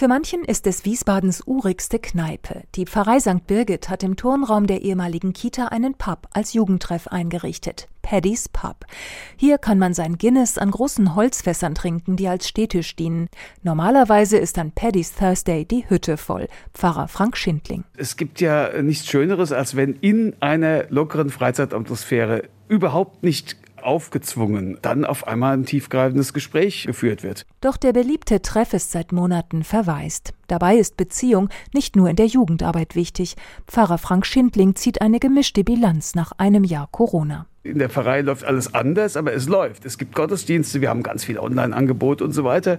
Für manchen ist es Wiesbadens urigste Kneipe. Die Pfarrei St. Birgit hat im Turnraum der ehemaligen Kita einen Pub als Jugendtreff eingerichtet. Paddy's Pub. Hier kann man sein Guinness an großen Holzfässern trinken, die als Stehtisch dienen. Normalerweise ist an Paddy's Thursday die Hütte voll. Pfarrer Frank Schindling. Es gibt ja nichts Schöneres, als wenn in einer lockeren Freizeitatmosphäre überhaupt nicht aufgezwungen, dann auf einmal ein tiefgreifendes Gespräch geführt wird. Doch der beliebte Treff ist seit Monaten verwaist. Dabei ist Beziehung nicht nur in der Jugendarbeit wichtig. Pfarrer Frank Schindling zieht eine gemischte Bilanz nach einem Jahr Corona. In der Pfarrei läuft alles anders, aber es läuft. Es gibt Gottesdienste, wir haben ganz viel Online-Angebot und so weiter.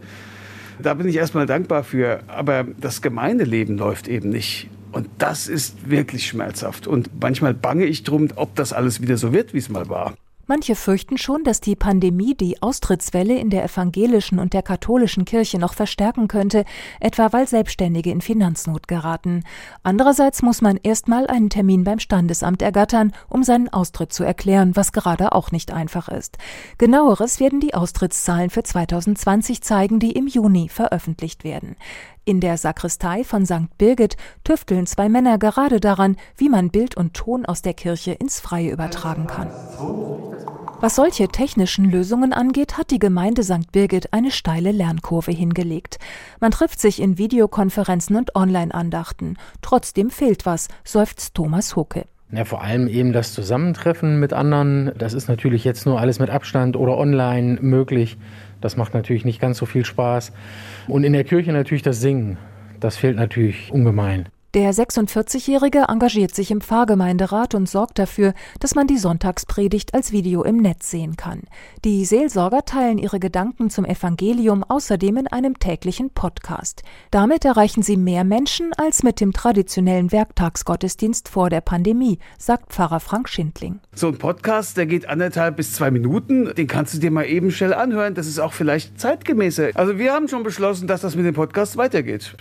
Da bin ich erstmal dankbar für. Aber das Gemeindeleben läuft eben nicht. Und das ist wirklich schmerzhaft. Und manchmal bange ich drum, ob das alles wieder so wird, wie es mal war. Manche fürchten schon, dass die Pandemie die Austrittswelle in der evangelischen und der katholischen Kirche noch verstärken könnte, etwa weil Selbstständige in Finanznot geraten. Andererseits muss man erstmal einen Termin beim Standesamt ergattern, um seinen Austritt zu erklären, was gerade auch nicht einfach ist. Genaueres werden die Austrittszahlen für 2020 zeigen, die im Juni veröffentlicht werden. In der Sakristei von St. Birgit tüfteln zwei Männer gerade daran, wie man Bild und Ton aus der Kirche ins Freie übertragen kann. Was solche technischen Lösungen angeht, hat die Gemeinde St. Birgit eine steile Lernkurve hingelegt. Man trifft sich in Videokonferenzen und Online-Andachten. Trotzdem fehlt was, seufzt Thomas Hucke. Ja, vor allem eben das Zusammentreffen mit anderen. Das ist natürlich jetzt nur alles mit Abstand oder online möglich. Das macht natürlich nicht ganz so viel Spaß. Und in der Kirche natürlich das Singen. Das fehlt natürlich ungemein. Der 46-Jährige engagiert sich im Pfarrgemeinderat und sorgt dafür, dass man die Sonntagspredigt als Video im Netz sehen kann. Die Seelsorger teilen ihre Gedanken zum Evangelium außerdem in einem täglichen Podcast. Damit erreichen sie mehr Menschen als mit dem traditionellen Werktagsgottesdienst vor der Pandemie, sagt Pfarrer Frank Schindling. So ein Podcast, der geht anderthalb bis zwei Minuten, den kannst du dir mal eben schnell anhören. Das ist auch vielleicht zeitgemäßer. Also wir haben schon beschlossen, dass das mit dem Podcast weitergeht.